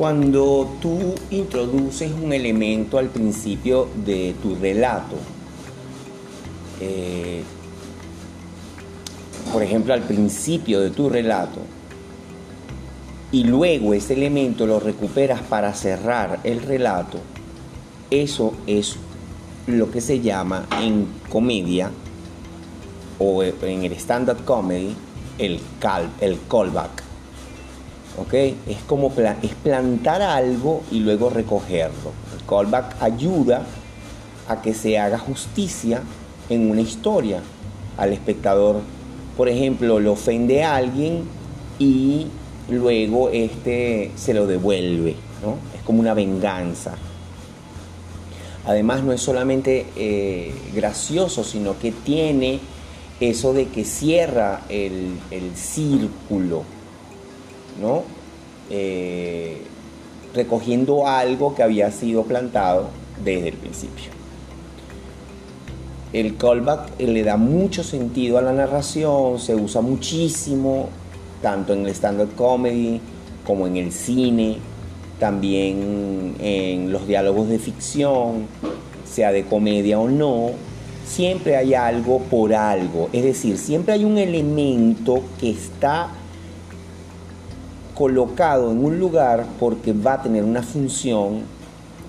Cuando tú introduces un elemento al principio de tu relato, eh, por ejemplo, al principio de tu relato, y luego ese elemento lo recuperas para cerrar el relato, eso es lo que se llama en comedia o en el stand-up comedy el, el callback. ¿Ok? Es como es plantar algo y luego recogerlo. El callback ayuda a que se haga justicia en una historia. Al espectador, por ejemplo, lo ofende a alguien y luego este se lo devuelve. ¿no? Es como una venganza. Además no es solamente eh, gracioso, sino que tiene eso de que cierra el, círculo, ¿no? Eh, recogiendo algo que había sido plantado desde el principio. El callback eh, le da mucho sentido a la narración, se usa muchísimo, tanto en el stand-up comedy como en el cine, también en los diálogos de ficción, sea de comedia o no, siempre hay algo por algo. Es decir, siempre hay un elemento que está colocado en un lugar porque va a tener una función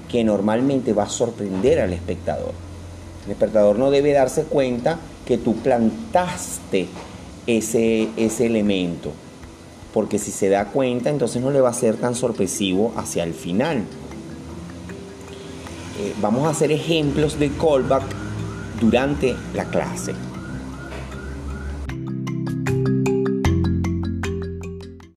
que normalmente va a sorprender al espectador. El espectador no debe darse cuenta que tú plantaste ese, ese elemento, porque si se da cuenta entonces no le va a ser tan sorpresivo hacia el final. Eh, vamos a hacer ejemplos de callback durante la clase.